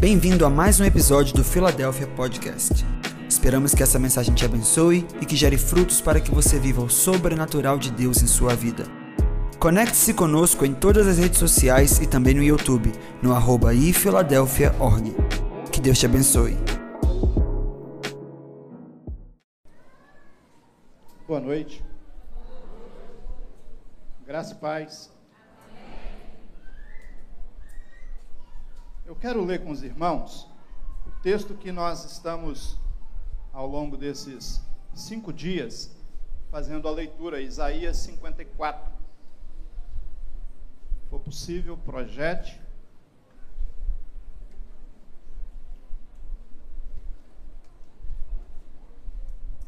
Bem-vindo a mais um episódio do Philadelphia Podcast. Esperamos que essa mensagem te abençoe e que gere frutos para que você viva o sobrenatural de Deus em sua vida. Conecte-se conosco em todas as redes sociais e também no YouTube, no arroba ifiladelphia.org. Que Deus te abençoe. Boa noite. Graça e paz. Eu quero ler com os irmãos o texto que nós estamos, ao longo desses cinco dias, fazendo a leitura, Isaías 54. Se for possível, projete.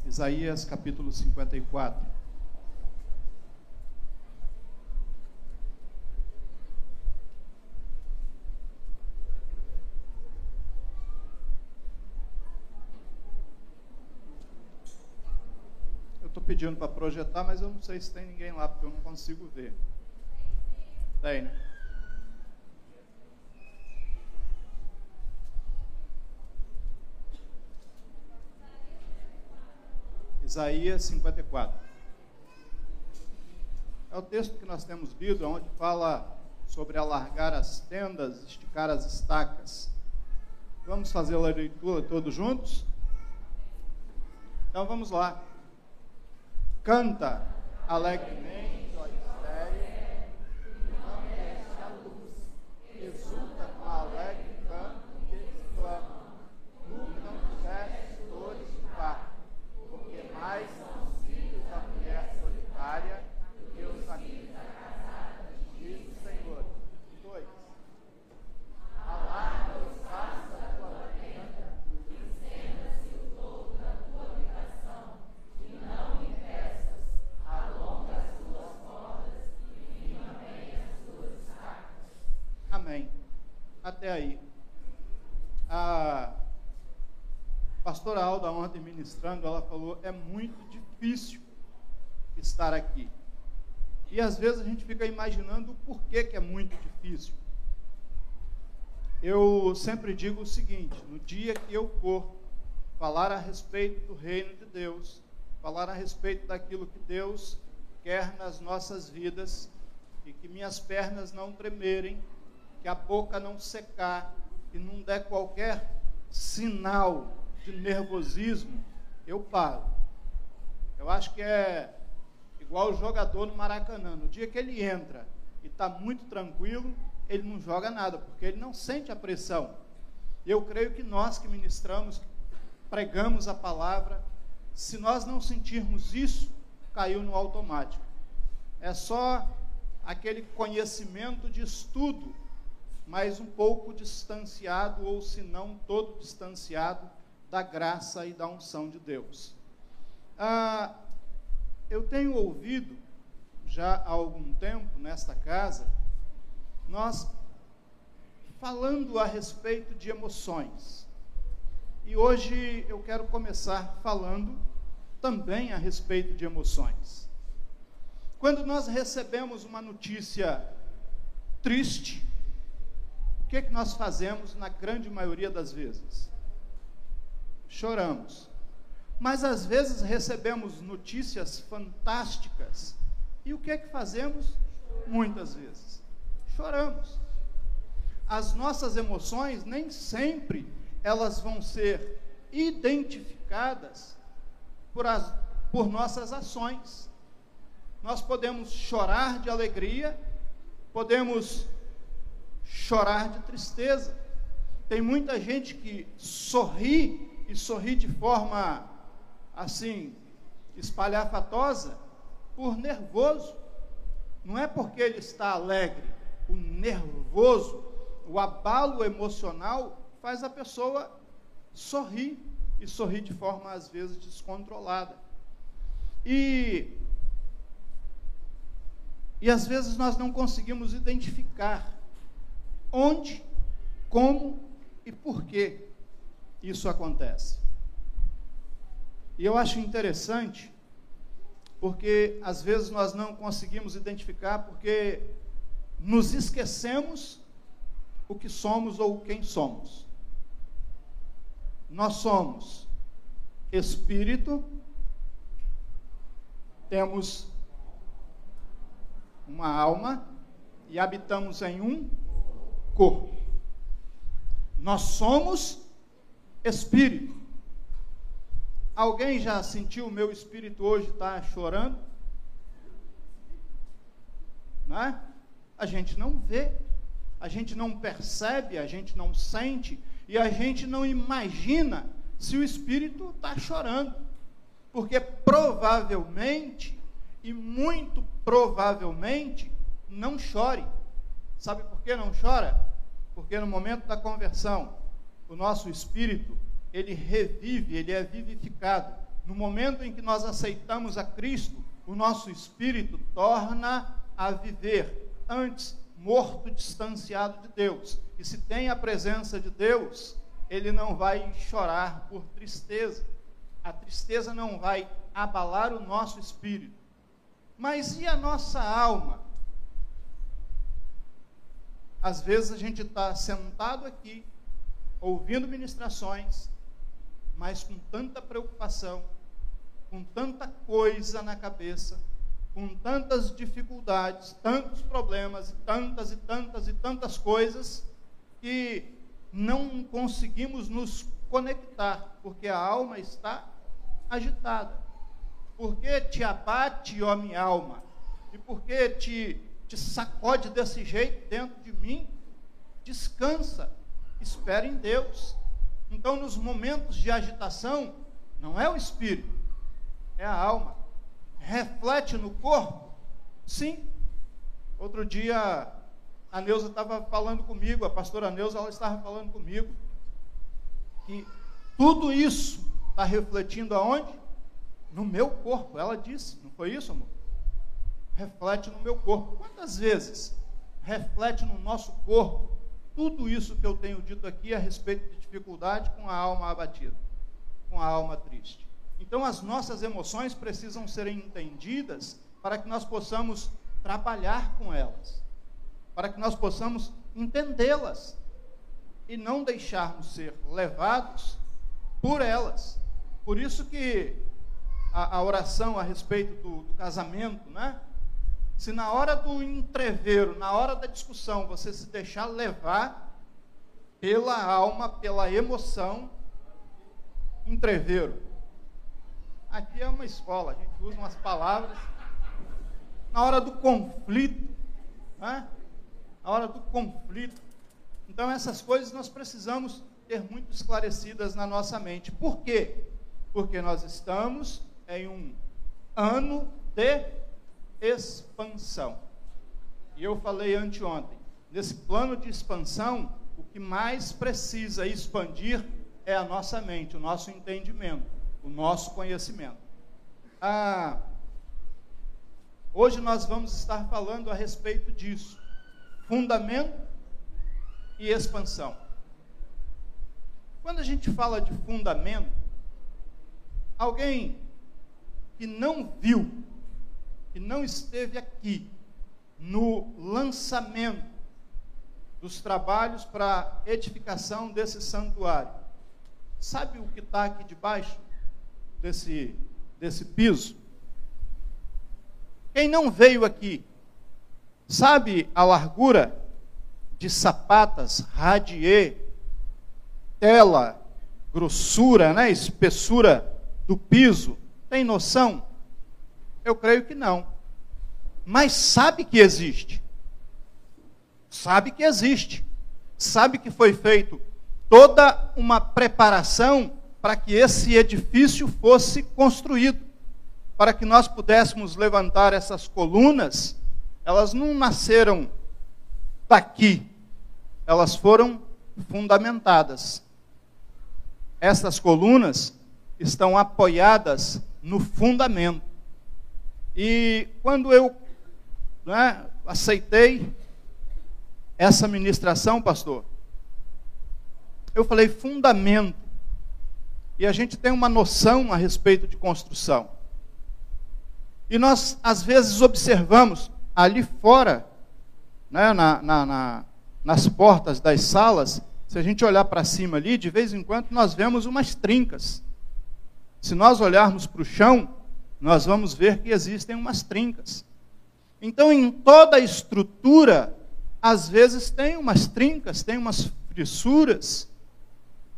Isaías capítulo 54. Eu estou pedindo para projetar, mas eu não sei se tem ninguém lá, porque eu não consigo ver. Tem, né? Isaías 54. É o texto que nós temos lido, onde fala sobre alargar as tendas, esticar as estacas. Vamos fazer a leitura todos juntos? Então vamos lá. Canta alegremente, ó estéreo, não desce a luz, exulta com alegre canto e exclama, lutam diversos dores de parto, porque mais são os filhos da mulher solitária do que os amigos da casada, diz o Senhor. Dois. Alarga o espaço da tua tenda, estenda-se o topo da tua habitação, e não impeças, alonga as tuas cordas e firma bem as tuas estacas. Amém. Até aí. A pastora Alda ontem ministrando, ela falou, é muito difícil estar aqui. E às vezes a gente fica imaginando o porquê que é muito difícil. Eu sempre digo o seguinte: no dia que eu for falar a respeito do reino de Deus, falar a respeito daquilo que Deus quer nas nossas vidas, e que minhas pernas não tremerem, que a boca não secar, que não der qualquer sinal de nervosismo, eu paro. Eu acho que é igual o jogador no Maracanã. No dia que ele entra e está muito tranquilo, ele não joga nada, porque ele não sente a pressão. Eu creio que nós que ministramos, pregamos a palavra, se nós não sentirmos isso, caiu no automático. É só aquele conhecimento de estudo, mas um pouco distanciado, ou se não todo distanciado, da graça e da unção de Deus. Ah, eu tenho ouvido, já há algum tempo, nesta casa, nós falando a respeito de emoções. E hoje eu quero começar falando também a respeito de emoções. Quando nós recebemos uma notícia triste, o que, é que nós fazemos na grande maioria das vezes? Choramos. Mas às vezes recebemos notícias fantásticas. E o que é que fazemos? Muitas vezes choramos. As nossas emoções nem sempre elas vão ser identificadas por, as, por nossas ações. Nós podemos chorar de alegria, podemos chorar de tristeza. Tem muita gente que sorri e sorri de forma assim espalhafatosa por nervoso. Não é porque ele está alegre, o nervoso, o abalo emocional faz a pessoa sorrir e sorrir de forma às vezes descontrolada. E e às vezes nós não conseguimos identificar onde, como e por que isso acontece. E eu acho interessante, porque às vezes nós não conseguimos identificar, porque nos esquecemos o que somos ou quem somos. nós somos espírito, temos uma alma e habitamos em um corpo. Nós somos espírito. Alguém já sentiu o meu espírito hoje estar tá chorando? Não é? A gente não vê, a gente não percebe, a gente não sente e a gente não imagina se o espírito está chorando. Porque provavelmente, e muito provavelmente, não chore. Sabe por que não chora? Porque no momento da conversão, o nosso espírito, ele revive, ele é vivificado. No momento em que nós aceitamos a Cristo, o nosso espírito torna a viver. Antes, morto, distanciado de Deus. E se tem a presença de Deus, ele não vai chorar por tristeza. A tristeza não vai abalar o nosso espírito. Mas e a nossa alma? Às vezes a gente está sentado aqui, ouvindo ministrações, mas com tanta preocupação, com tanta coisa na cabeça, com tantas dificuldades, tantos problemas, tantas e tantas e tantas coisas, que não conseguimos nos conectar, porque a alma está agitada. Porque te abate, ó minha alma? E porque te, te sacode desse jeito dentro de mim? Descansa, espera em Deus. Então, nos momentos de agitação, não é o espírito, é a alma. Reflete no corpo? Sim. Outro dia, a Neuza estava falando comigo, a pastora Neuza, ela estava falando comigo, que tudo isso está refletindo aonde? No meu corpo. Ela disse, não foi isso, amor? Reflete no meu corpo. Quantas vezes reflete no nosso corpo tudo isso que eu tenho dito aqui a respeito de dificuldade com a alma abatida, com a alma triste? Então, as nossas emoções precisam ser entendidas para que nós possamos trabalhar com elas para que nós possamos entendê-las e não deixarmos ser levados por elas. Por isso que a, a oração a respeito do, do casamento, né? Se na hora do entreveiro, na hora da discussão, você se deixar levar pela alma, pela emoção, entreveiro. Aqui é uma escola, a gente usa umas palavras. Na hora do conflito, né? a hora do conflito. Então, essas coisas nós precisamos ter muito esclarecidas na nossa mente. Por quê? Porque nós estamos em um ano de expansão. E eu falei anteontem, nesse plano de expansão, o que mais precisa expandir é a nossa mente, o nosso entendimento, o nosso conhecimento. Ah, hoje nós vamos estar falando a respeito disso fundamento e expansão. Quando a gente fala de fundamento, alguém que não viu, que não esteve aqui no lançamento dos trabalhos para edificação desse santuário, sabe o que está aqui debaixo desse, desse piso? Quem não veio aqui Sabe a largura de sapatas, radier, tela, grossura, né, espessura do piso? Tem noção? Eu creio que não. Mas sabe que existe. Sabe que existe. Sabe que foi feito toda uma preparação para que esse edifício fosse construído, para que nós pudéssemos levantar essas colunas elas não nasceram daqui, elas foram fundamentadas. Essas colunas estão apoiadas no fundamento. E quando eu né, aceitei essa ministração, pastor, eu falei fundamento. E a gente tem uma noção a respeito de construção. E nós, às vezes, observamos ali fora, né, na, na, na, nas portas das salas, se a gente olhar para cima ali, de vez em quando nós vemos umas trincas. Se nós olharmos para o chão, nós vamos ver que existem umas trincas. Então, em toda a estrutura, às vezes tem umas trincas, tem umas fissuras.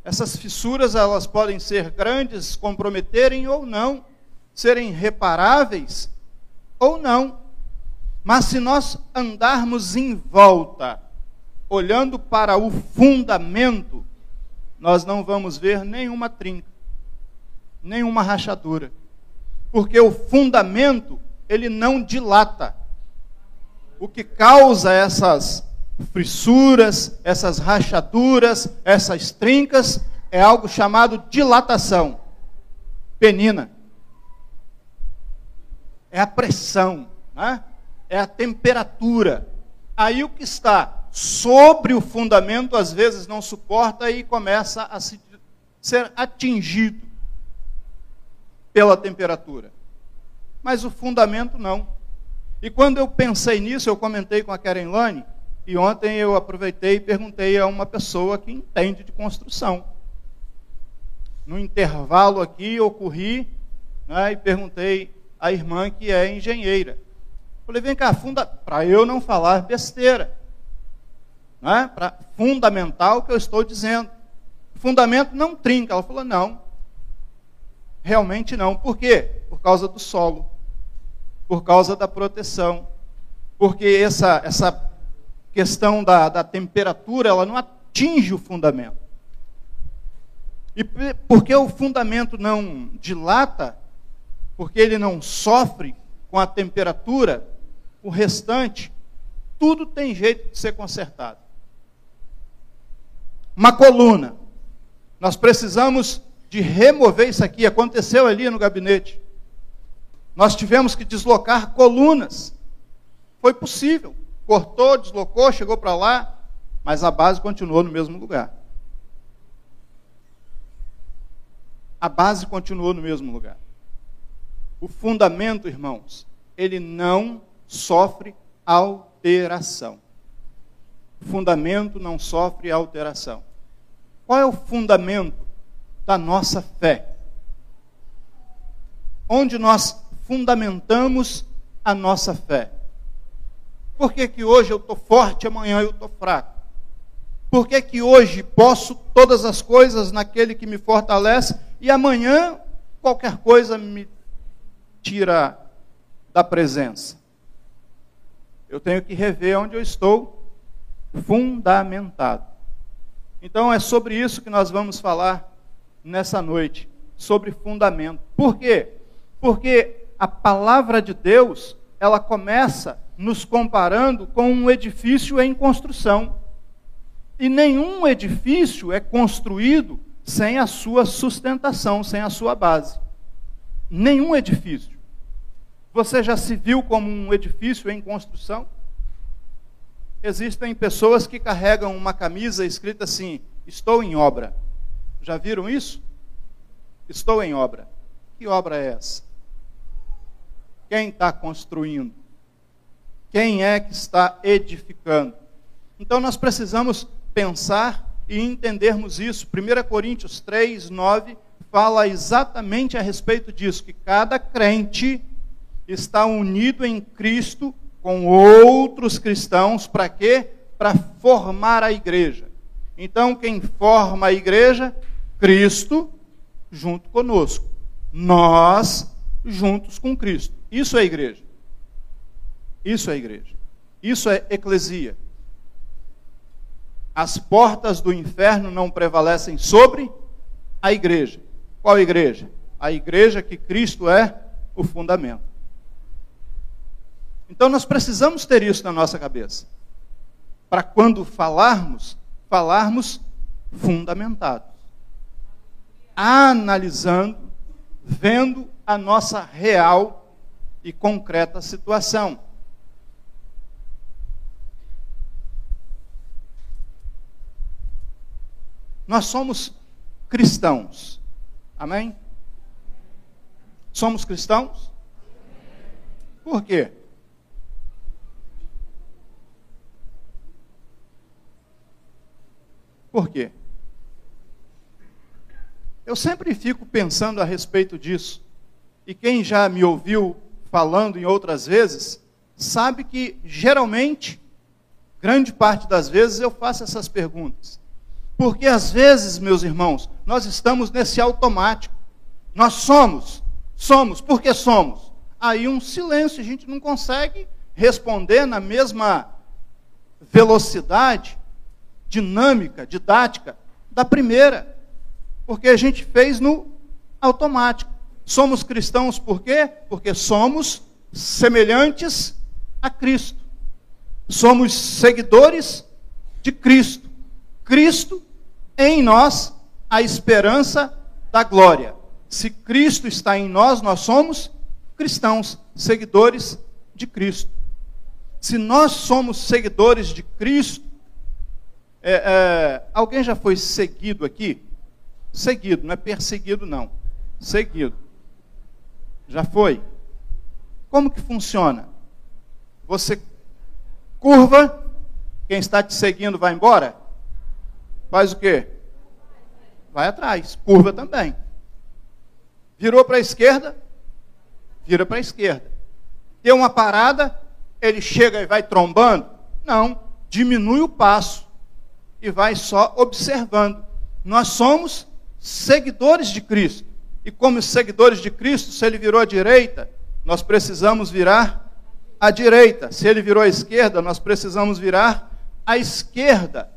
Essas fissuras elas podem ser grandes, comprometerem ou não, serem reparáveis ou não. Mas se nós andarmos em volta, olhando para o fundamento, nós não vamos ver nenhuma trinca, nenhuma rachadura. Porque o fundamento, ele não dilata. O que causa essas fissuras, essas rachaduras, essas trincas, é algo chamado dilatação, penina. É a pressão, né? é a temperatura. Aí o que está sobre o fundamento às vezes não suporta e começa a se, ser atingido pela temperatura. Mas o fundamento não. E quando eu pensei nisso, eu comentei com a Karen Lane, e ontem eu aproveitei e perguntei a uma pessoa que entende de construção. No intervalo aqui, eu corri né, e perguntei à irmã que é engenheira. Falei, vem cá, funda... para eu não falar besteira. Né? Para fundamental o que eu estou dizendo. Fundamento não trinca. Ela falou, não. Realmente não. Por quê? Por causa do solo. Por causa da proteção. Porque essa, essa questão da, da temperatura, ela não atinge o fundamento. E porque o fundamento não dilata, porque ele não sofre com a temperatura, o restante, tudo tem jeito de ser consertado. Uma coluna. Nós precisamos de remover isso aqui. Aconteceu ali no gabinete. Nós tivemos que deslocar colunas. Foi possível. Cortou, deslocou, chegou para lá, mas a base continuou no mesmo lugar. A base continuou no mesmo lugar. O fundamento, irmãos, ele não sofre alteração. O fundamento não sofre alteração. Qual é o fundamento da nossa fé? Onde nós fundamentamos a nossa fé? Por que, que hoje eu estou forte, amanhã eu estou fraco? Por que, que hoje posso todas as coisas naquele que me fortalece e amanhã qualquer coisa me tira da presença? eu tenho que rever onde eu estou fundamentado. Então é sobre isso que nós vamos falar nessa noite, sobre fundamento. Por quê? Porque a palavra de Deus, ela começa nos comparando com um edifício em construção. E nenhum edifício é construído sem a sua sustentação, sem a sua base. Nenhum edifício. Você já se viu como um edifício em construção? Existem pessoas que carregam uma camisa escrita assim: Estou em obra. Já viram isso? Estou em obra. Que obra é essa? Quem está construindo? Quem é que está edificando? Então nós precisamos pensar e entendermos isso. 1 Coríntios 3, 9 fala exatamente a respeito disso: que cada crente está unido em Cristo com outros cristãos para quê? Para formar a igreja. Então, quem forma a igreja? Cristo junto conosco. Nós juntos com Cristo. Isso é igreja. Isso é igreja. Isso é eclesia. As portas do inferno não prevalecem sobre a igreja. Qual igreja? A igreja que Cristo é o fundamento. Então nós precisamos ter isso na nossa cabeça. Para quando falarmos, falarmos fundamentados. Analisando, vendo a nossa real e concreta situação. Nós somos cristãos. Amém? Somos cristãos? Por quê? Por quê? Eu sempre fico pensando a respeito disso. E quem já me ouviu falando em outras vezes, sabe que geralmente, grande parte das vezes, eu faço essas perguntas. Porque às vezes, meus irmãos, nós estamos nesse automático. Nós somos, somos, porque somos. Aí um silêncio, a gente não consegue responder na mesma velocidade, dinâmica, didática da primeira porque a gente fez no automático. Somos cristãos por quê? Porque somos semelhantes a Cristo. Somos seguidores de Cristo. Cristo em nós, a esperança da glória. Se Cristo está em nós, nós somos cristãos, seguidores de Cristo. Se nós somos seguidores de Cristo, é, é, alguém já foi seguido aqui? Seguido, não é perseguido, não. Seguido. Já foi? Como que funciona? Você curva, quem está te seguindo vai embora? Faz o quê? Vai atrás. Curva também. Virou para a esquerda? Vira para a esquerda. Deu uma parada, ele chega e vai trombando? Não. Diminui o passo e vai só observando. Nós somos seguidores de Cristo. E como seguidores de Cristo, se ele virou à direita, nós precisamos virar à direita. Se ele virou à esquerda, nós precisamos virar à esquerda.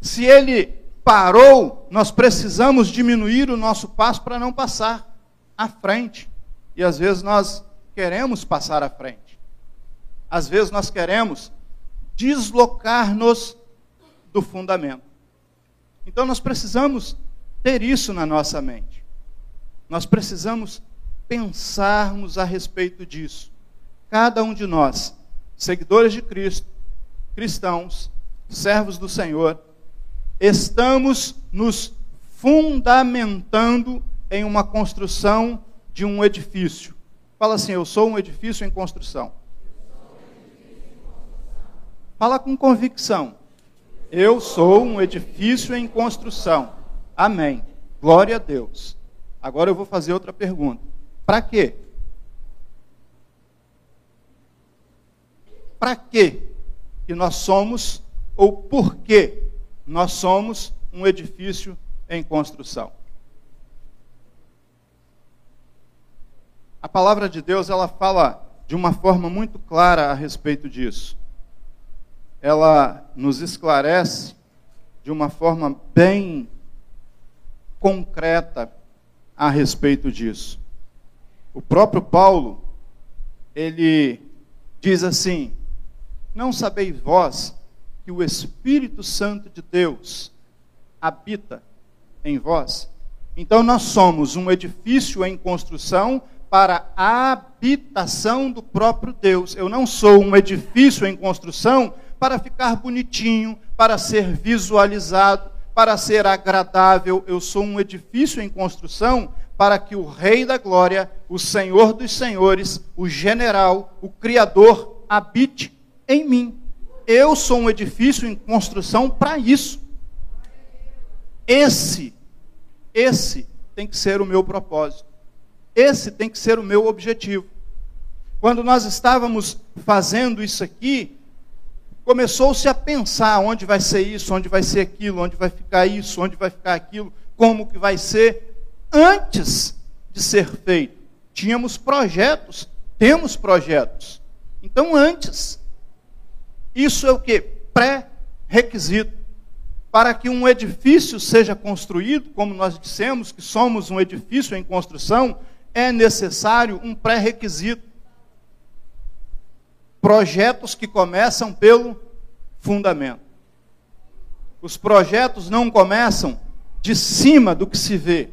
Se ele parou, nós precisamos diminuir o nosso passo para não passar à frente. E às vezes nós queremos passar à frente. Às vezes nós queremos deslocar-nos do fundamento. Então nós precisamos ter isso na nossa mente. Nós precisamos pensarmos a respeito disso. Cada um de nós, seguidores de Cristo, cristãos, servos do Senhor, estamos nos fundamentando em uma construção de um edifício. Fala assim: Eu sou um edifício em construção. Fala com convicção. Eu sou um edifício em construção. Amém. Glória a Deus. Agora eu vou fazer outra pergunta. Para quê? Para quê que nós somos, ou por que nós somos um edifício em construção? A palavra de Deus, ela fala de uma forma muito clara a respeito disso. Ela nos esclarece de uma forma bem concreta a respeito disso. O próprio Paulo, ele diz assim: Não sabeis vós que o Espírito Santo de Deus habita em vós? Então nós somos um edifício em construção para a habitação do próprio Deus. Eu não sou um edifício em construção para ficar bonitinho, para ser visualizado para ser agradável, eu sou um edifício em construção para que o Rei da Glória, o Senhor dos Senhores, o General, o Criador, habite em mim. Eu sou um edifício em construção para isso. Esse, esse tem que ser o meu propósito. Esse tem que ser o meu objetivo. Quando nós estávamos fazendo isso aqui, começou-se a pensar onde vai ser isso, onde vai ser aquilo, onde vai ficar isso, onde vai ficar aquilo, como que vai ser, antes de ser feito. Tínhamos projetos, temos projetos. Então, antes, isso é o que? Pré-requisito. Para que um edifício seja construído, como nós dissemos que somos um edifício em construção, é necessário um pré-requisito projetos que começam pelo fundamento. Os projetos não começam de cima do que se vê.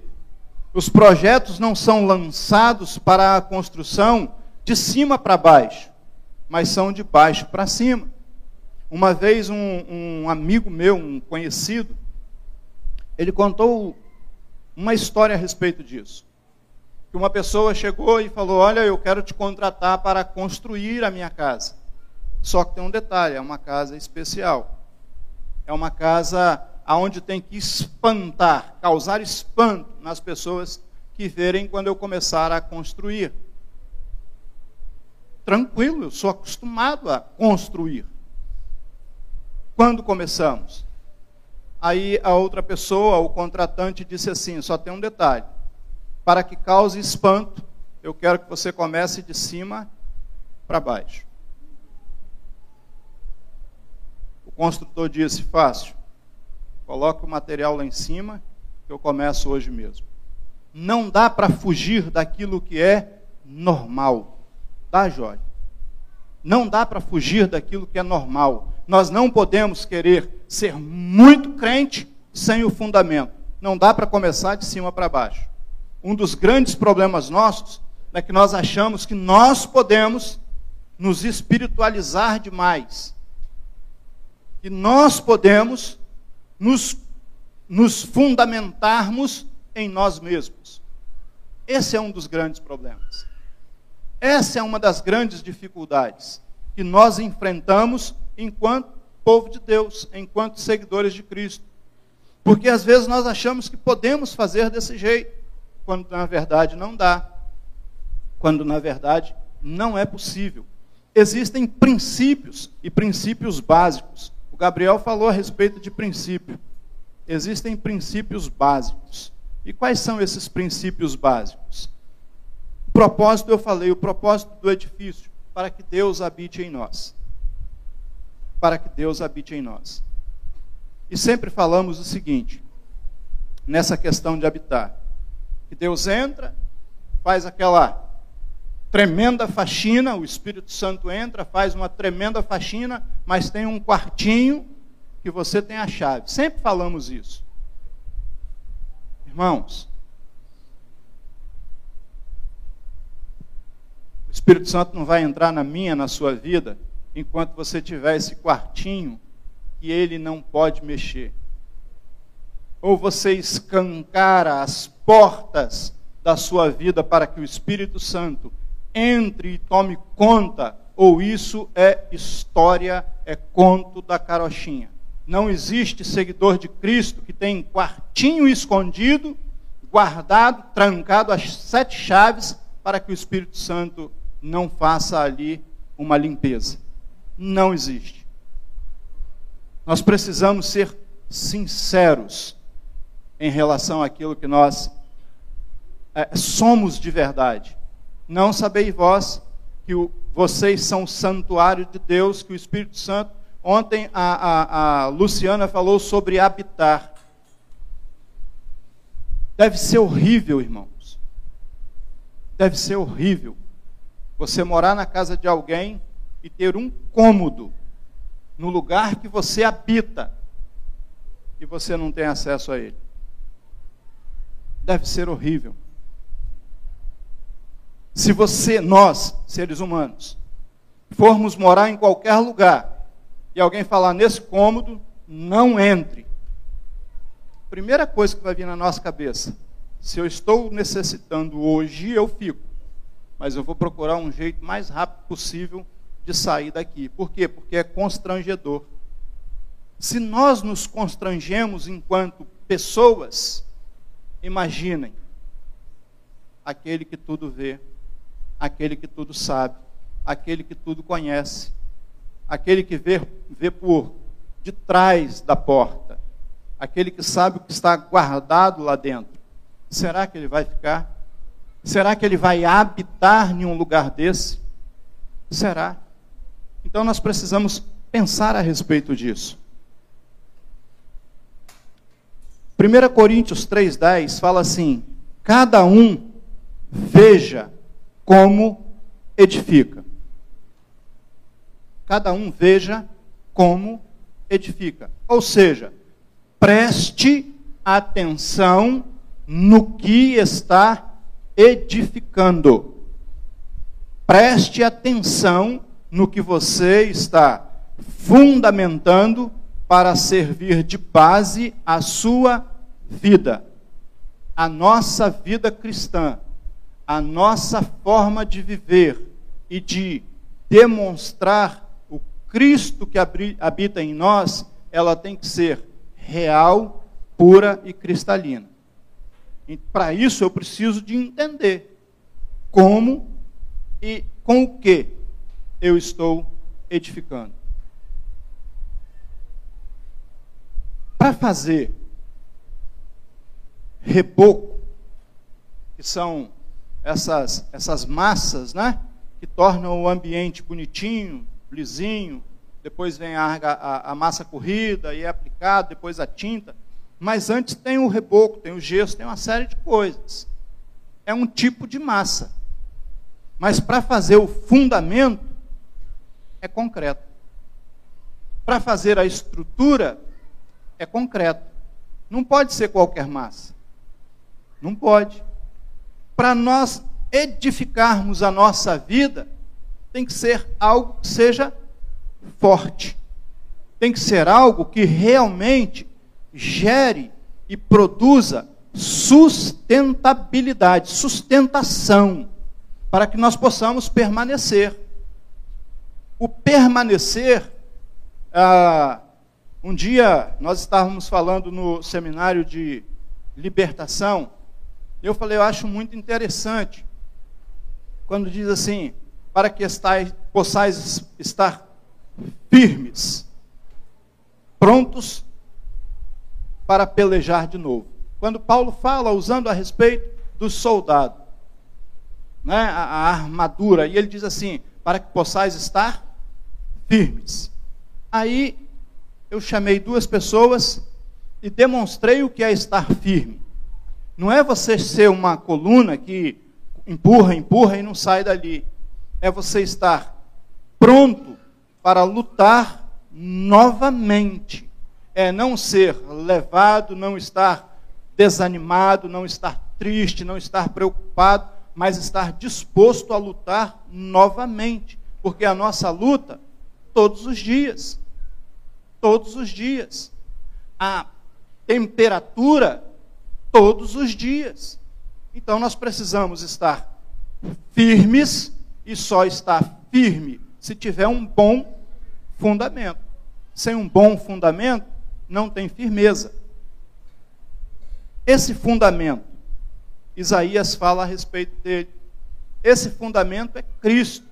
Os projetos não são lançados para a construção de cima para baixo, mas são de baixo para cima. Uma vez um, um, amigo meu, um conhecido, ele contou uma história a respeito disso que uma pessoa chegou e falou: Olha, eu quero te contratar para construir a minha casa. Só que tem um detalhe: é uma casa especial. É uma casa aonde tem que espantar, causar espanto nas pessoas que verem quando eu começar a construir. Tranquilo, eu sou acostumado a construir. Quando começamos? Aí a outra pessoa, o contratante, disse assim: só tem um detalhe. Para que cause espanto, eu quero que você comece de cima para baixo. O construtor disse: fácil. Coloque o material lá em cima, que eu começo hoje mesmo. Não dá para fugir daquilo que é normal. Tá, Jorge? Não dá para fugir daquilo que é normal. Nós não podemos querer ser muito crente sem o fundamento. Não dá para começar de cima para baixo. Um dos grandes problemas nossos é que nós achamos que nós podemos nos espiritualizar demais. Que nós podemos nos, nos fundamentarmos em nós mesmos. Esse é um dos grandes problemas. Essa é uma das grandes dificuldades que nós enfrentamos enquanto povo de Deus, enquanto seguidores de Cristo. Porque às vezes nós achamos que podemos fazer desse jeito, quando na verdade não dá. Quando na verdade não é possível. Existem princípios e princípios básicos. O Gabriel falou a respeito de princípio. Existem princípios básicos. E quais são esses princípios básicos? O propósito, eu falei, o propósito do edifício, para que Deus habite em nós para que Deus habite em nós. E sempre falamos o seguinte, nessa questão de habitar: que Deus entra, faz aquela tremenda faxina, o Espírito Santo entra, faz uma tremenda faxina, mas tem um quartinho que você tem a chave. Sempre falamos isso. Irmãos, o Espírito Santo não vai entrar na minha, na sua vida, enquanto você tiver esse quartinho que ele não pode mexer. Ou você escancara as portas da sua vida para que o Espírito Santo entre e tome conta, ou isso é história, é conto da carochinha. Não existe seguidor de Cristo que tem quartinho escondido, guardado, trancado as sete chaves para que o Espírito Santo não faça ali uma limpeza não existe. Nós precisamos ser sinceros em relação àquilo que nós é, somos de verdade. Não sabeis vós que o, vocês são o santuário de Deus, que o Espírito Santo. Ontem a, a, a Luciana falou sobre habitar. Deve ser horrível, irmãos. Deve ser horrível você morar na casa de alguém e ter um cômodo no lugar que você habita e você não tem acesso a ele. Deve ser horrível. Se você, nós, seres humanos, formos morar em qualquer lugar e alguém falar nesse cômodo, não entre. Primeira coisa que vai vir na nossa cabeça: se eu estou necessitando hoje, eu fico. Mas eu vou procurar um jeito mais rápido possível de sair daqui. Por quê? Porque é constrangedor. Se nós nos constrangemos enquanto pessoas, imaginem aquele que tudo vê, aquele que tudo sabe, aquele que tudo conhece, aquele que vê, vê por de trás da porta, aquele que sabe o que está guardado lá dentro. Será que ele vai ficar? Será que ele vai habitar em um lugar desse? Será? Então nós precisamos pensar a respeito disso. 1 Coríntios 3,10 fala assim: cada um veja como edifica. Cada um veja como edifica. Ou seja, preste atenção no que está edificando. Preste atenção no que você está fundamentando para servir de base a sua vida, a nossa vida cristã, a nossa forma de viver e de demonstrar o Cristo que habita em nós, ela tem que ser real, pura e cristalina. E para isso eu preciso de entender como e com o que eu estou edificando. Para fazer reboco, que são essas, essas massas, né? Que tornam o ambiente bonitinho, lisinho, depois vem a, a, a massa corrida e é aplicado, depois a tinta. Mas antes tem o reboco, tem o gesso, tem uma série de coisas. É um tipo de massa. Mas para fazer o fundamento, é concreto. Para fazer a estrutura, é concreto. Não pode ser qualquer massa. Não pode. Para nós edificarmos a nossa vida, tem que ser algo que seja forte. Tem que ser algo que realmente gere e produza sustentabilidade, sustentação, para que nós possamos permanecer. O permanecer, ah, um dia nós estávamos falando no seminário de libertação, eu falei, eu acho muito interessante, quando diz assim, para que estais, possais estar firmes, prontos para pelejar de novo. Quando Paulo fala, usando a respeito do soldado, né, a, a armadura, e ele diz assim: para que possais estar firmes. Aí eu chamei duas pessoas e demonstrei o que é estar firme. Não é você ser uma coluna que empurra, empurra e não sai dali. É você estar pronto para lutar novamente. É não ser levado, não estar desanimado, não estar triste, não estar preocupado, mas estar disposto a lutar novamente. Porque a nossa luta todos os dias. Todos os dias. A temperatura, todos os dias. Então nós precisamos estar firmes e só estar firme se tiver um bom fundamento. Sem um bom fundamento, não tem firmeza. Esse fundamento, Isaías fala a respeito dele. Esse fundamento é Cristo.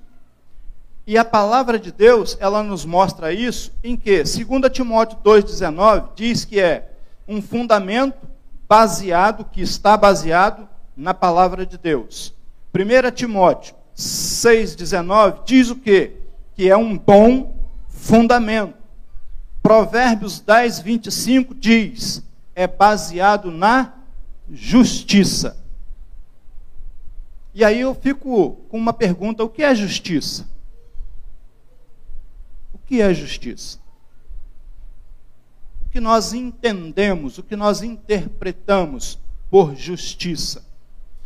E a palavra de Deus, ela nos mostra isso em que, 2 Timóteo 2,19, diz que é um fundamento baseado, que está baseado na palavra de Deus. 1 Timóteo 6,19 diz o quê? Que é um bom fundamento. Provérbios 10, 25 diz: é baseado na justiça. E aí eu fico com uma pergunta: o que é justiça? que é justiça? Que nós entendemos, o que nós interpretamos por justiça?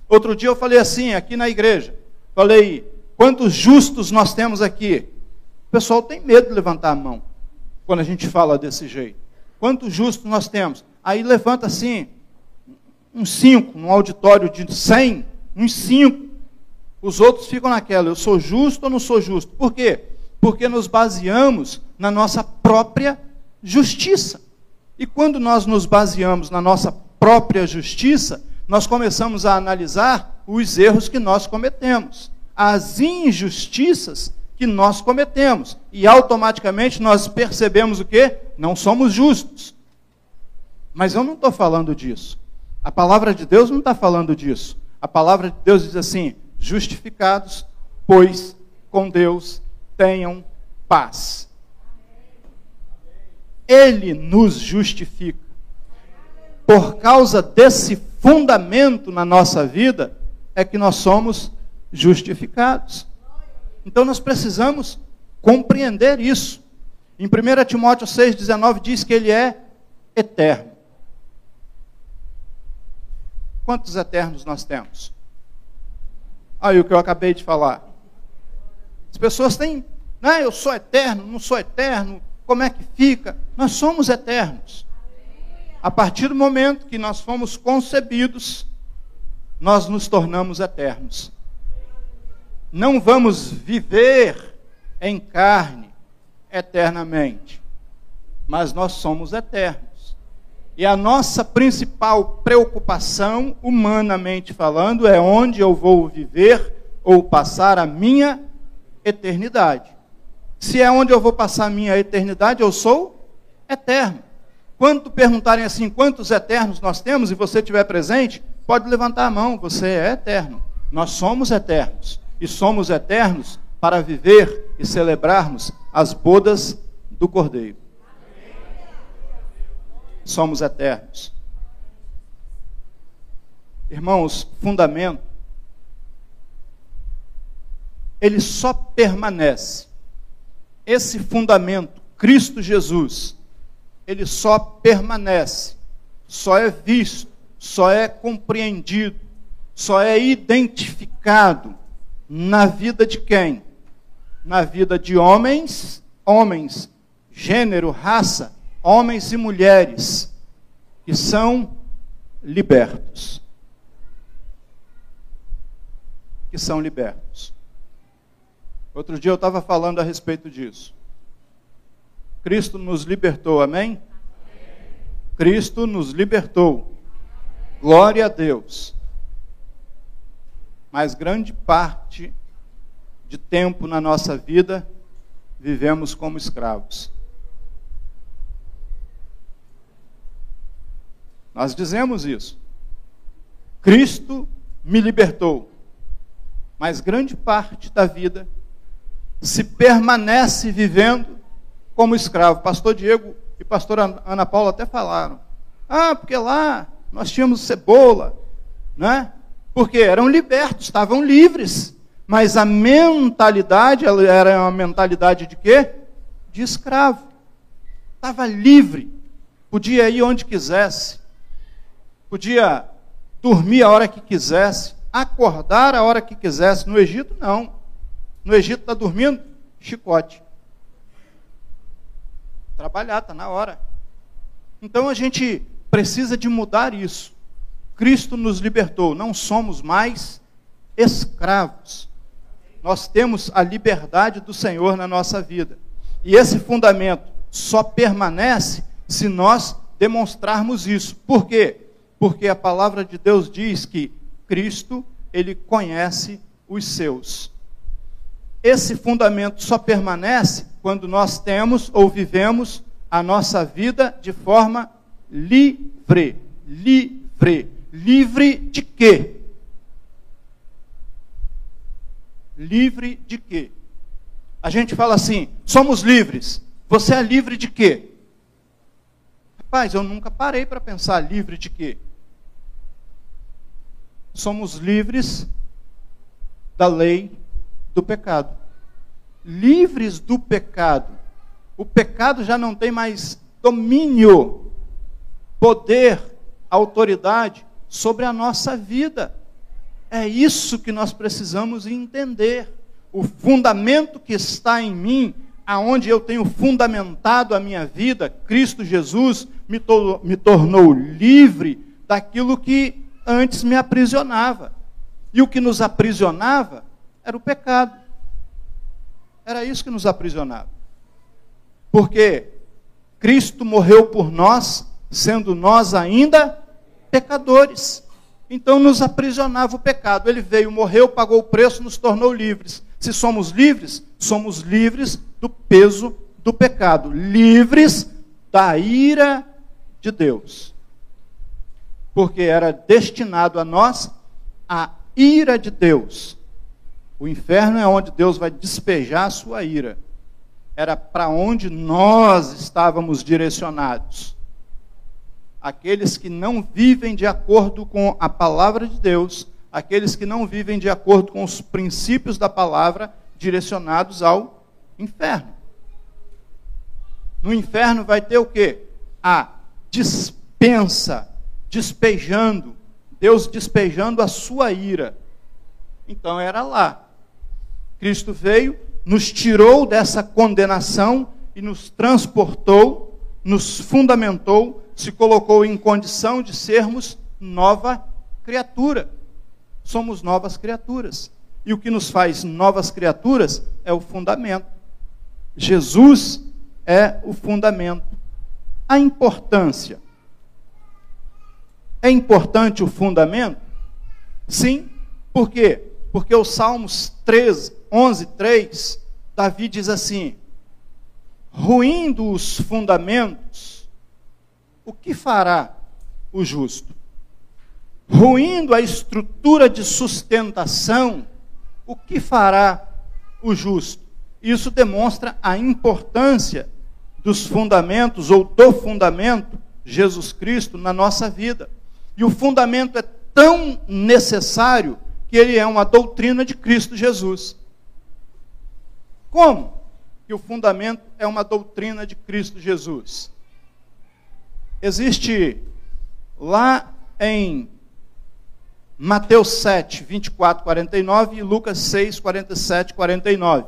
Outro dia eu falei assim, aqui na igreja, falei, quantos justos nós temos aqui? O pessoal tem medo de levantar a mão quando a gente fala desse jeito. Quantos justos nós temos? Aí levanta assim, uns cinco, num auditório de cem, uns cinco. Os outros ficam naquela, eu sou justo ou não sou justo? Por quê? porque nos baseamos na nossa própria justiça. E quando nós nos baseamos na nossa própria justiça, nós começamos a analisar os erros que nós cometemos, as injustiças que nós cometemos, e automaticamente nós percebemos o que? Não somos justos. Mas eu não estou falando disso. A palavra de Deus não está falando disso. A palavra de Deus diz assim: justificados, pois com Deus tenham paz. Ele nos justifica. Por causa desse fundamento na nossa vida, é que nós somos justificados. Então nós precisamos compreender isso. Em 1 Timóteo 6,19 diz que ele é eterno. Quantos eternos nós temos? Aí o que eu acabei de falar. As pessoas têm, né, eu sou eterno, não sou eterno, como é que fica? Nós somos eternos. A partir do momento que nós fomos concebidos, nós nos tornamos eternos. Não vamos viver em carne eternamente, mas nós somos eternos. E a nossa principal preocupação, humanamente falando, é onde eu vou viver ou passar a minha eternidade. Se é onde eu vou passar a minha eternidade, eu sou eterno. Quando perguntarem assim, quantos eternos nós temos, e você estiver presente, pode levantar a mão, você é eterno. Nós somos eternos. E somos eternos para viver e celebrarmos as bodas do Cordeiro. Somos eternos. Irmãos, fundamento, ele só permanece. Esse fundamento, Cristo Jesus, ele só permanece, só é visto, só é compreendido, só é identificado na vida de quem? Na vida de homens, homens, gênero, raça, homens e mulheres que são libertos. Que são libertos. Outro dia eu estava falando a respeito disso. Cristo nos libertou, amém? Cristo nos libertou. Glória a Deus. Mas grande parte de tempo na nossa vida vivemos como escravos. Nós dizemos isso. Cristo me libertou. Mas grande parte da vida se permanece vivendo como escravo. Pastor Diego e pastor Ana Paula até falaram. Ah, porque lá nós tínhamos cebola, né? Porque eram libertos, estavam livres. Mas a mentalidade era uma mentalidade de quê? De escravo. Estava livre. Podia ir onde quisesse. Podia dormir a hora que quisesse. Acordar a hora que quisesse. No Egito, não. No Egito está dormindo? Chicote. Trabalhar, está na hora. Então a gente precisa de mudar isso. Cristo nos libertou, não somos mais escravos. Nós temos a liberdade do Senhor na nossa vida. E esse fundamento só permanece se nós demonstrarmos isso. Por quê? Porque a palavra de Deus diz que Cristo, ele conhece os seus. Esse fundamento só permanece quando nós temos ou vivemos a nossa vida de forma livre. Livre. Livre de quê? Livre de quê? A gente fala assim: somos livres. Você é livre de quê? Rapaz, eu nunca parei para pensar livre de quê? Somos livres da lei do pecado. Livres do pecado. O pecado já não tem mais domínio, poder, autoridade sobre a nossa vida. É isso que nós precisamos entender. O fundamento que está em mim, aonde eu tenho fundamentado a minha vida, Cristo Jesus me, to me tornou livre daquilo que antes me aprisionava. E o que nos aprisionava era o pecado. Era isso que nos aprisionava. Porque Cristo morreu por nós, sendo nós ainda pecadores. Então nos aprisionava o pecado. Ele veio, morreu, pagou o preço, nos tornou livres. Se somos livres, somos livres do peso do pecado, livres da ira de Deus. Porque era destinado a nós a ira de Deus. O inferno é onde Deus vai despejar a sua ira. Era para onde nós estávamos direcionados. Aqueles que não vivem de acordo com a palavra de Deus, aqueles que não vivem de acordo com os princípios da palavra, direcionados ao inferno. No inferno vai ter o quê? A dispensa, despejando, Deus despejando a sua ira. Então era lá. Cristo veio, nos tirou dessa condenação e nos transportou, nos fundamentou, se colocou em condição de sermos nova criatura. Somos novas criaturas. E o que nos faz novas criaturas é o fundamento. Jesus é o fundamento. A importância. É importante o fundamento? Sim. Por quê? Porque o Salmos 13, 11, 3, Davi diz assim: ruindo os fundamentos, o que fará o justo? Ruindo a estrutura de sustentação, o que fará o justo? Isso demonstra a importância dos fundamentos ou do fundamento Jesus Cristo na nossa vida. E o fundamento é tão necessário que ele é uma doutrina de Cristo Jesus. Como que o fundamento é uma doutrina de Cristo Jesus? Existe lá em Mateus 7, 24, 49 e Lucas 6, 47, 49.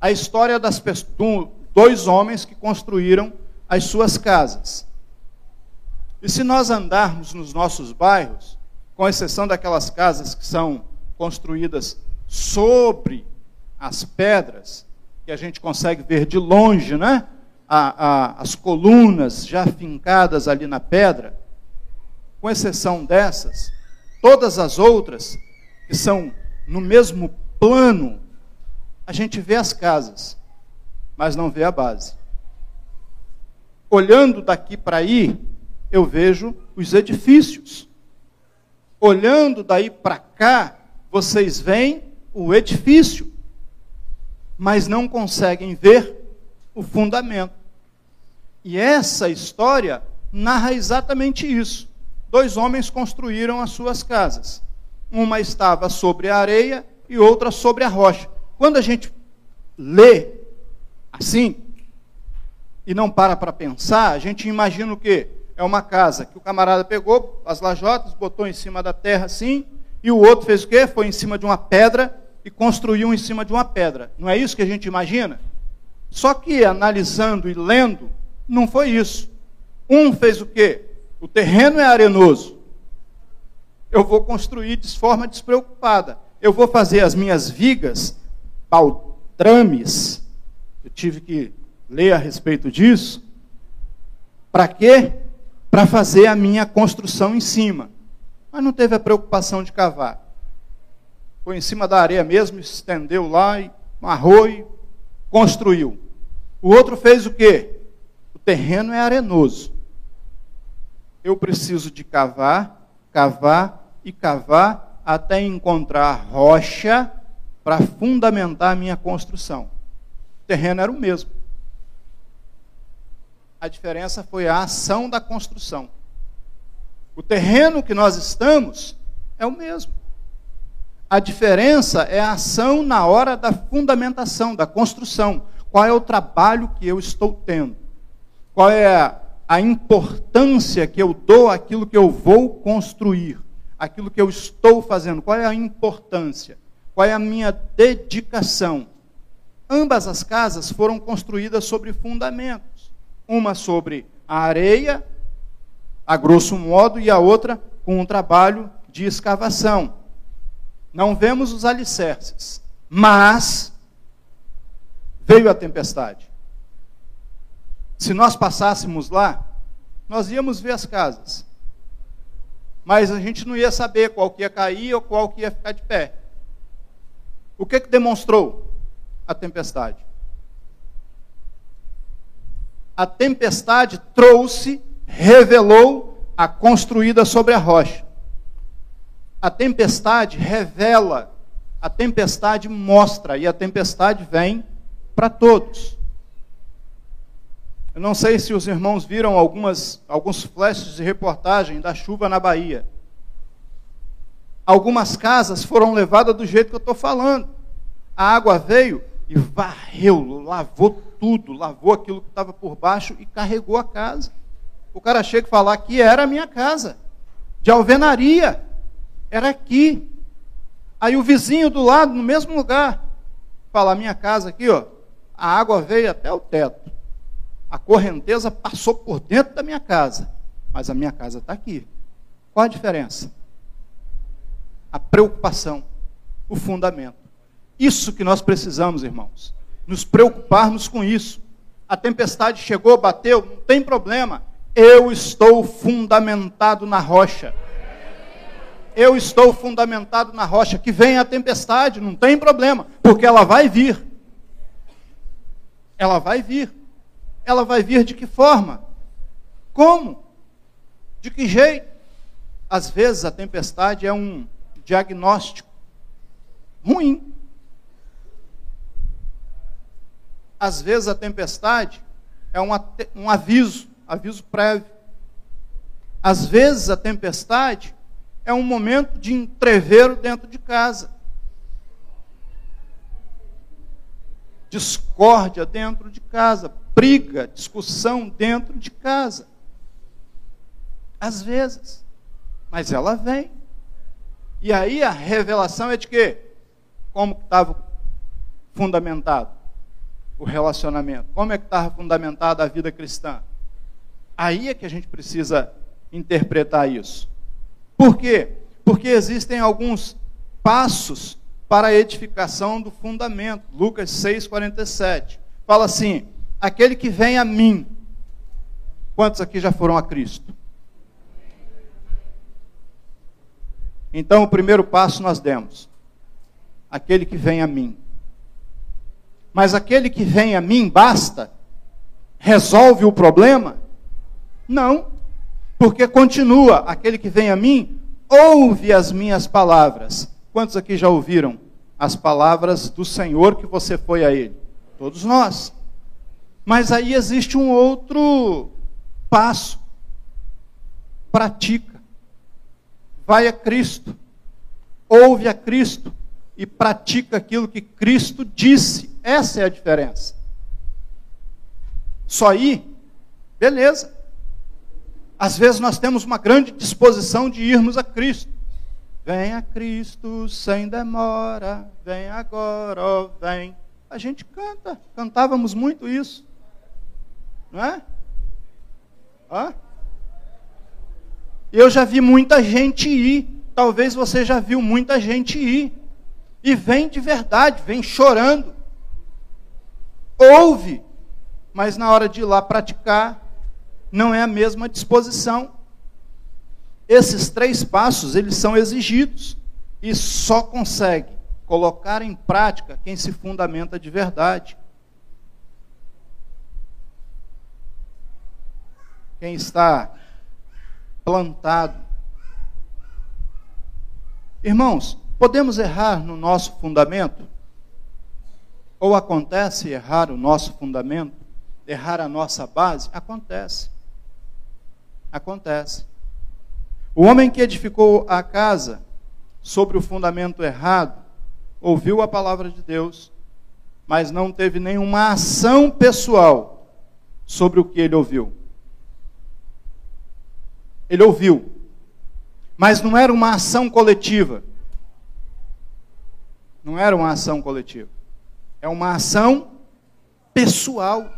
A história das dois homens que construíram as suas casas. E se nós andarmos nos nossos bairros, com exceção daquelas casas que são construídas sobre as pedras, que a gente consegue ver de longe, né? A, a, as colunas já fincadas ali na pedra, com exceção dessas, todas as outras, que são no mesmo plano, a gente vê as casas, mas não vê a base. Olhando daqui para aí, eu vejo os edifícios. Olhando daí para cá, vocês veem o edifício, mas não conseguem ver o fundamento. E essa história narra exatamente isso. Dois homens construíram as suas casas. Uma estava sobre a areia e outra sobre a rocha. Quando a gente lê assim e não para para pensar, a gente imagina o quê? É uma casa que o camarada pegou as lajotas, botou em cima da terra assim, e o outro fez o quê? Foi em cima de uma pedra e construiu em cima de uma pedra. Não é isso que a gente imagina? Só que analisando e lendo, não foi isso. Um fez o quê? O terreno é arenoso. Eu vou construir de forma despreocupada. Eu vou fazer as minhas vigas, baldrames. Eu tive que ler a respeito disso. Para quê? Para fazer a minha construção em cima. Mas não teve a preocupação de cavar. Foi em cima da areia mesmo, estendeu lá e marrou e construiu. O outro fez o quê? O terreno é arenoso. Eu preciso de cavar, cavar e cavar até encontrar rocha para fundamentar a minha construção. O terreno era o mesmo. A diferença foi a ação da construção. O terreno que nós estamos é o mesmo. A diferença é a ação na hora da fundamentação, da construção. Qual é o trabalho que eu estou tendo? Qual é a, importância que eu dou àquilo que eu vou construir? Aquilo que eu estou fazendo? Qual é a importância? Qual é a minha dedicação? Ambas as casas foram construídas sobre fundamentos. Uma sobre a areia a grosso modo, e a outra com um trabalho de escavação. Não vemos os alicerces, mas veio a tempestade. Se nós passássemos lá, nós íamos ver as casas. Mas a gente não ia saber qual que ia cair ou qual que ia ficar de pé. O que, que demonstrou a tempestade? A tempestade trouxe revelou a construída sobre a rocha. A tempestade revela, a tempestade mostra, e a tempestade vem para todos. Eu não sei se os irmãos viram algumas, alguns flashes de reportagem da chuva na Bahia. Algumas casas foram levadas do jeito que eu estou falando. A água veio e varreu, lavou tudo, lavou aquilo que estava por baixo e carregou a casa o cara chega e fala: aqui era a minha casa, de alvenaria, era aqui. Aí o vizinho do lado, no mesmo lugar, fala: a minha casa aqui, ó, a água veio até o teto, a correnteza passou por dentro da minha casa, mas a minha casa está aqui. Qual a diferença? A preocupação, o fundamento. Isso que nós precisamos, irmãos. Nos preocuparmos com isso. A tempestade chegou, bateu, não tem problema eu estou fundamentado na rocha. eu estou fundamentado na rocha, que vem a tempestade, não tem problema, porque ela vai vir. Ela vai vir. Ela vai vir de que forma? Como? De que jeito? Às vezes a tempestade é um diagnóstico ruim. Às vezes a tempestade é um, um aviso, aviso prévio. Às vezes a tempestade é um momento de entreveiro dentro de casa. Discórdia dentro de casa, briga, discussão dentro de casa. Às vezes. Mas ela vem. E aí a revelação é de quê? Como estava fundamentado o relacionamento? Como é que estava fundamentada a vida cristã? Aí é que a gente precisa interpretar isso. Por quê? Porque existem alguns passos para a edificação do fundamento. Lucas 6,47. Fala assim: aquele que vem a mim. Quantos aqui já foram a Cristo? Então, o primeiro passo nós demos. Aquele que vem a mim. Mas aquele que vem a mim basta? Resolve o problema? Não. Porque continua: aquele que vem a mim, ouve as minhas palavras. Quantos aqui já ouviram as palavras do Senhor que você foi a Ele? Todos nós. Mas aí existe um outro passo. Pratica. Vai a Cristo. Ouve a Cristo e pratica aquilo que Cristo disse. Essa é a diferença. Só aí, beleza. Às vezes nós temos uma grande disposição de irmos a Cristo. Vem a Cristo sem demora, vem agora, ó, vem. A gente canta, cantávamos muito isso. Não é? Hã? Eu já vi muita gente ir. Talvez você já viu muita gente ir. E vem de verdade, vem chorando. Ouve, mas na hora de ir lá praticar, não é a mesma disposição. Esses três passos, eles são exigidos e só consegue colocar em prática quem se fundamenta de verdade. Quem está plantado. Irmãos, podemos errar no nosso fundamento? Ou acontece errar o nosso fundamento? Errar a nossa base? Acontece. Acontece. O homem que edificou a casa sobre o fundamento errado, ouviu a palavra de Deus, mas não teve nenhuma ação pessoal sobre o que ele ouviu. Ele ouviu, mas não era uma ação coletiva. Não era uma ação coletiva. É uma ação pessoal.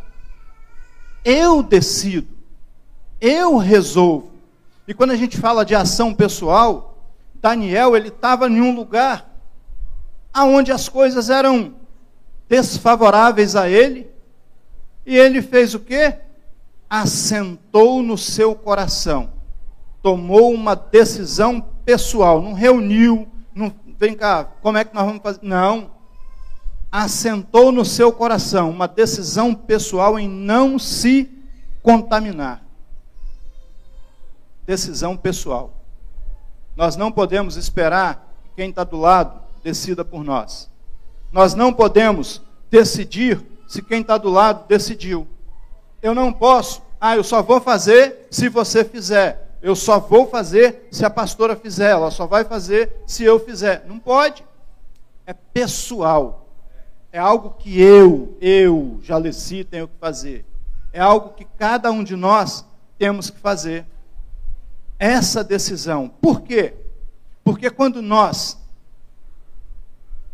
Eu decido. Eu resolvo. E quando a gente fala de ação pessoal, Daniel ele estava em um lugar aonde as coisas eram desfavoráveis a ele, e ele fez o quê? Assentou no seu coração, tomou uma decisão pessoal, não reuniu, não, vem cá, como é que nós vamos fazer? Não. Assentou no seu coração uma decisão pessoal em não se contaminar decisão pessoal. Nós não podemos esperar que quem está do lado decida por nós. Nós não podemos decidir se quem está do lado decidiu. Eu não posso, ah, eu só vou fazer se você fizer. Eu só vou fazer se a pastora fizer. Ela só vai fazer se eu fizer. Não pode. É pessoal. É algo que eu, eu, Jaleci, tenho que fazer. É algo que cada um de nós temos que fazer essa decisão. Por quê? Porque quando nós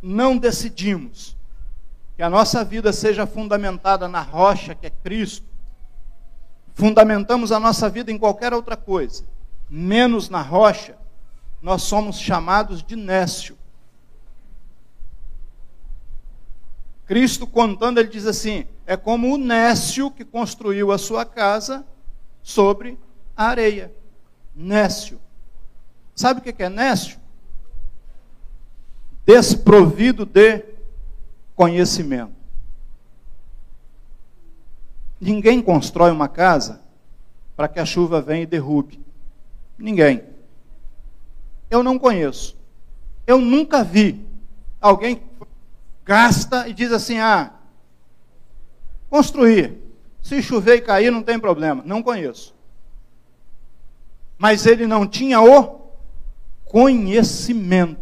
não decidimos que a nossa vida seja fundamentada na rocha que é Cristo, fundamentamos a nossa vida em qualquer outra coisa, menos na rocha, nós somos chamados de nécio. Cristo contando, ele diz assim: é como o nécio que construiu a sua casa sobre a areia nécio. Sabe o que é nécio? Desprovido de conhecimento. Ninguém constrói uma casa para que a chuva venha e derrube. Ninguém. Eu não conheço. Eu nunca vi alguém gasta e diz assim: ah, construir. Se chover e cair, não tem problema. Não conheço. Mas ele não tinha o conhecimento.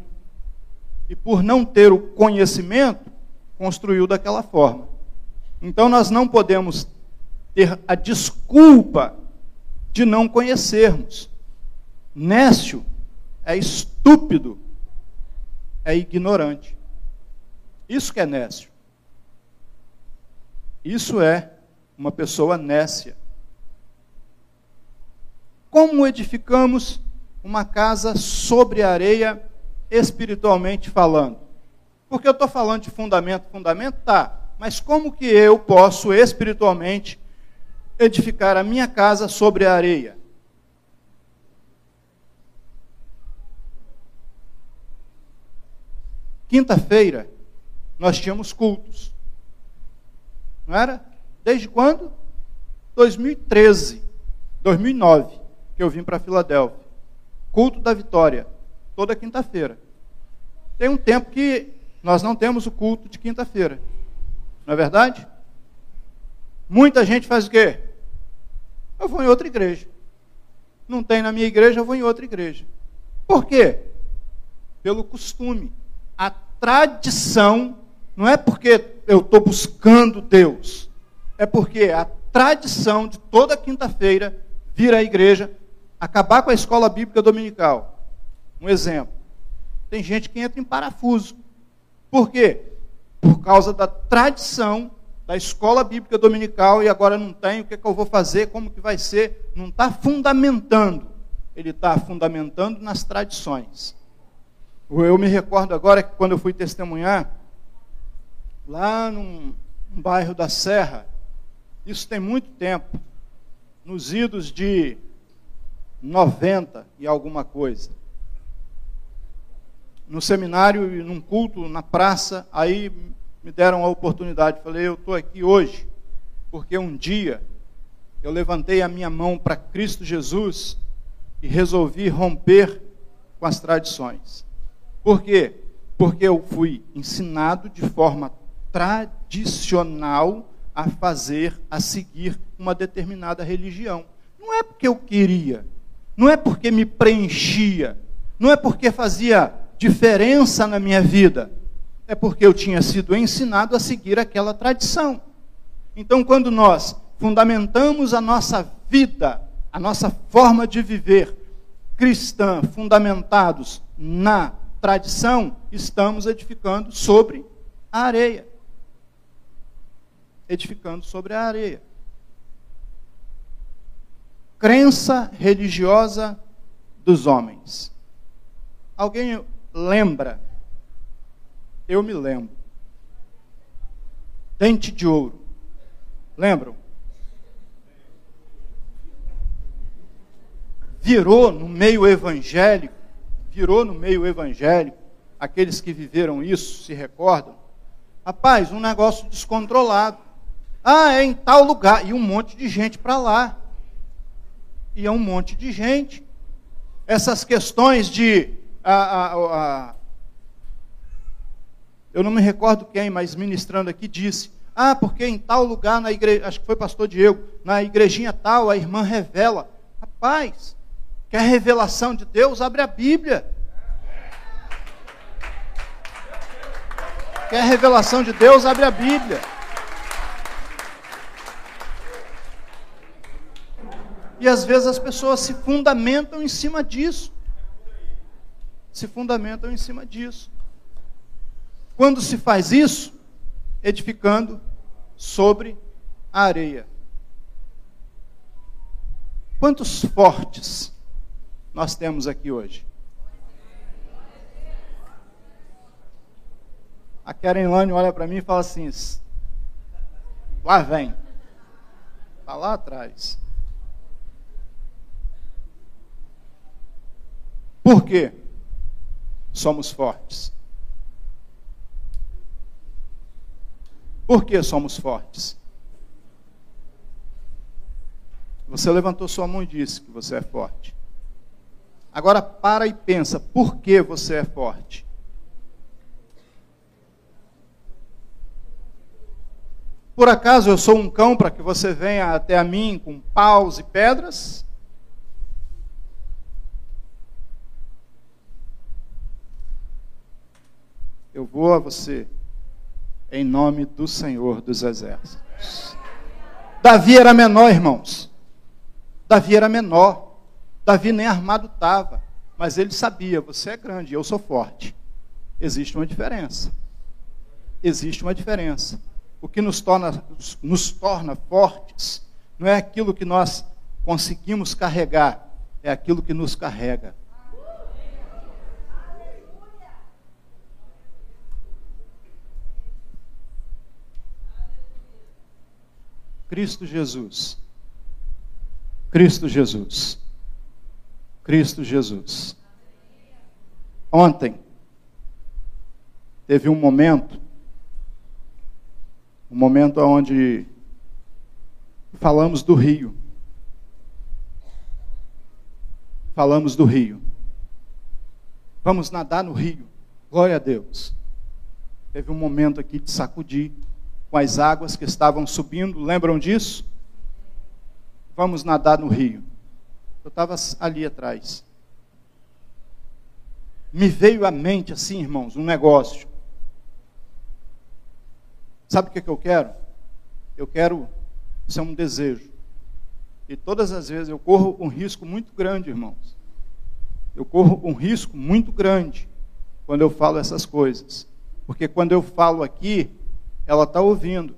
E por não ter o conhecimento, construiu daquela forma. Então nós não podemos ter a desculpa de não conhecermos. Nécio é estúpido, é ignorante. Isso que é nécio. Isso é uma pessoa nécia. Como edificamos uma casa sobre areia, espiritualmente falando? Porque eu estou falando de fundamento, fundamento, tá. Mas como que eu posso espiritualmente edificar a minha casa sobre a areia? Quinta-feira, nós tínhamos cultos. Não era? Desde quando? 2013, 2009, que eu vim para Filadélfia. Culto da Vitória, toda quinta-feira. Tem um tempo que nós não temos o culto de quinta-feira. Não é verdade? Muita gente faz o quê? Eu vou em outra igreja. Não tem na minha igreja, eu vou em outra igreja. Por quê? Pelo costume. A tradição não é porque eu estou buscando Deus, é porque a tradição de toda quinta-feira vir à igreja, acabar com a escola bíblica dominical. Um exemplo. Tem gente que entra em parafuso. Por quê? Por causa da tradição da escola bíblica dominical e agora não tem, o que, é que eu vou fazer, como que vai ser? Não está fundamentando. Ele está fundamentando nas tradições. Eu me recordo agora que quando eu fui testemunhar, lá num, num bairro da Serra, isso tem muito tempo, nos idos de 90 e alguma coisa. No seminário e num culto na praça, aí me deram a oportunidade. Falei, eu estou aqui hoje, porque um dia eu levantei a minha mão para Cristo Jesus e resolvi romper com as tradições. Por quê? Porque eu fui ensinado de forma tradicional a fazer, a seguir uma determinada religião. Não é porque eu queria, não é porque me preenchia, não é porque fazia diferença na minha vida, é porque eu tinha sido ensinado a seguir aquela tradição. Então, quando nós fundamentamos a nossa vida, a nossa forma de viver cristã, fundamentados na tradição, estamos edificando sobre a areia edificando sobre a areia. Crença religiosa dos homens. Alguém lembra? Eu me lembro. Dente de ouro. Lembram? Virou no meio evangélico, virou no meio evangélico, aqueles que viveram isso se recordam. Rapaz, um negócio descontrolado. Ah, é em tal lugar. E um monte de gente para lá. E é um monte de gente. Essas questões de. A, a, a, eu não me recordo quem, mas ministrando aqui disse. Ah, porque em tal lugar, na igreja, acho que foi pastor Diego, na igrejinha tal, a irmã revela. Rapaz, quer revelação de Deus? Abre a Bíblia. Quer revelação de Deus? Abre a Bíblia. E às vezes as pessoas se fundamentam em cima disso. Se fundamentam em cima disso. Quando se faz isso, edificando sobre a areia. Quantos fortes nós temos aqui hoje? A Karen Lane olha para mim e fala assim: lá vem. Está lá atrás. Por quê? Somos fortes. Por que somos fortes? Você levantou sua mão e disse que você é forte. Agora para e pensa, por que você é forte? Por acaso eu sou um cão para que você venha até a mim com paus e pedras? Eu vou a você em nome do Senhor dos Exércitos. Davi era menor, irmãos. Davi era menor. Davi nem armado estava. Mas ele sabia: você é grande, eu sou forte. Existe uma diferença. Existe uma diferença o que nos torna, nos torna fortes não é aquilo que nós conseguimos carregar, é aquilo que nos carrega. Cristo Jesus. Cristo Jesus. Cristo Jesus. Ontem teve um momento um momento onde falamos do rio. Falamos do rio. Vamos nadar no rio. Glória a Deus. Teve um momento aqui de sacudir com as águas que estavam subindo. Lembram disso? Vamos nadar no rio. Eu estava ali atrás. Me veio à mente assim, irmãos, um negócio. Sabe o que, é que eu quero? Eu quero, isso é um desejo. E todas as vezes eu corro um risco muito grande, irmãos. Eu corro um risco muito grande quando eu falo essas coisas. Porque quando eu falo aqui, ela está ouvindo.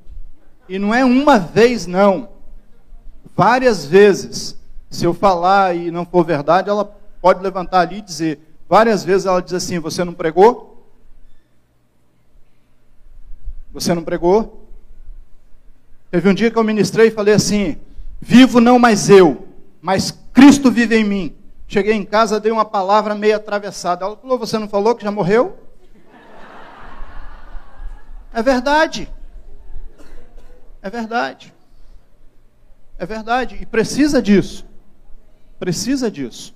E não é uma vez, não. Várias vezes. Se eu falar e não for verdade, ela pode levantar ali e dizer. Várias vezes ela diz assim: Você não pregou? Você não pregou? Teve um dia que eu ministrei e falei assim: Vivo não mais eu, mas Cristo vive em mim. Cheguei em casa, dei uma palavra meio atravessada. Ela falou: Você não falou que já morreu? É verdade. É verdade. É verdade. E precisa disso. Precisa disso.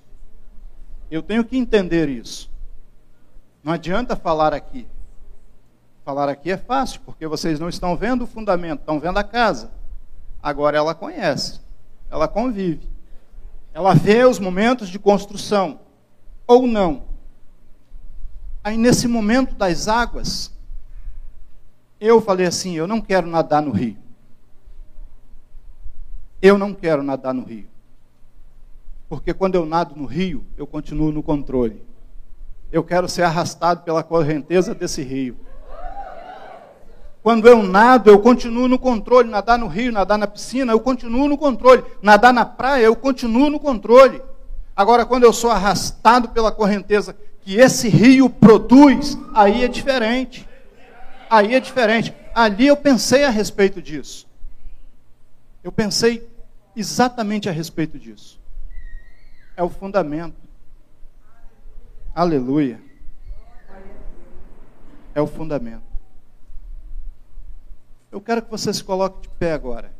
Eu tenho que entender isso. Não adianta falar aqui. Falar aqui é fácil, porque vocês não estão vendo o fundamento, estão vendo a casa. Agora ela conhece, ela convive. Ela vê os momentos de construção, ou não. Aí nesse momento das águas, eu falei assim: eu não quero nadar no rio. Eu não quero nadar no rio. Porque quando eu nado no rio, eu continuo no controle. Eu quero ser arrastado pela correnteza desse rio. Quando eu nado, eu continuo no controle. Nadar no rio, nadar na piscina, eu continuo no controle. Nadar na praia, eu continuo no controle. Agora, quando eu sou arrastado pela correnteza que esse rio produz, aí é diferente. Aí é diferente. Ali eu pensei a respeito disso. Eu pensei exatamente a respeito disso. É o fundamento. Aleluia. É o fundamento. Eu quero que você se coloque de pé agora.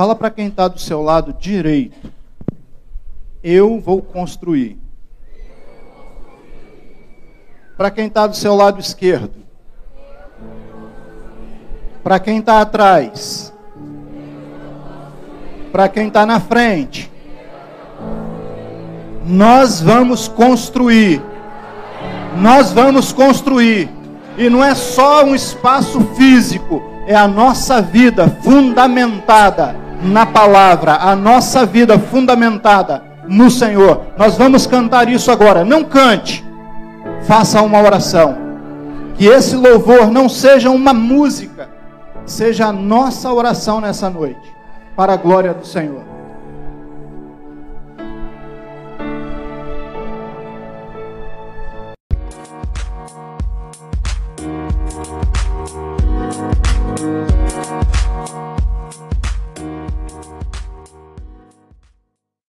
Fala para quem está do seu lado direito. Eu vou construir. Para quem está do seu lado esquerdo. Para quem está atrás. Para quem está na frente. Nós vamos construir. Nós vamos construir. E não é só um espaço físico, é a nossa vida fundamentada na palavra, a nossa vida fundamentada no Senhor. Nós vamos cantar isso agora. Não cante faça uma oração. Que esse louvor não seja uma música, seja a nossa oração nessa noite. para a glória do Senhor.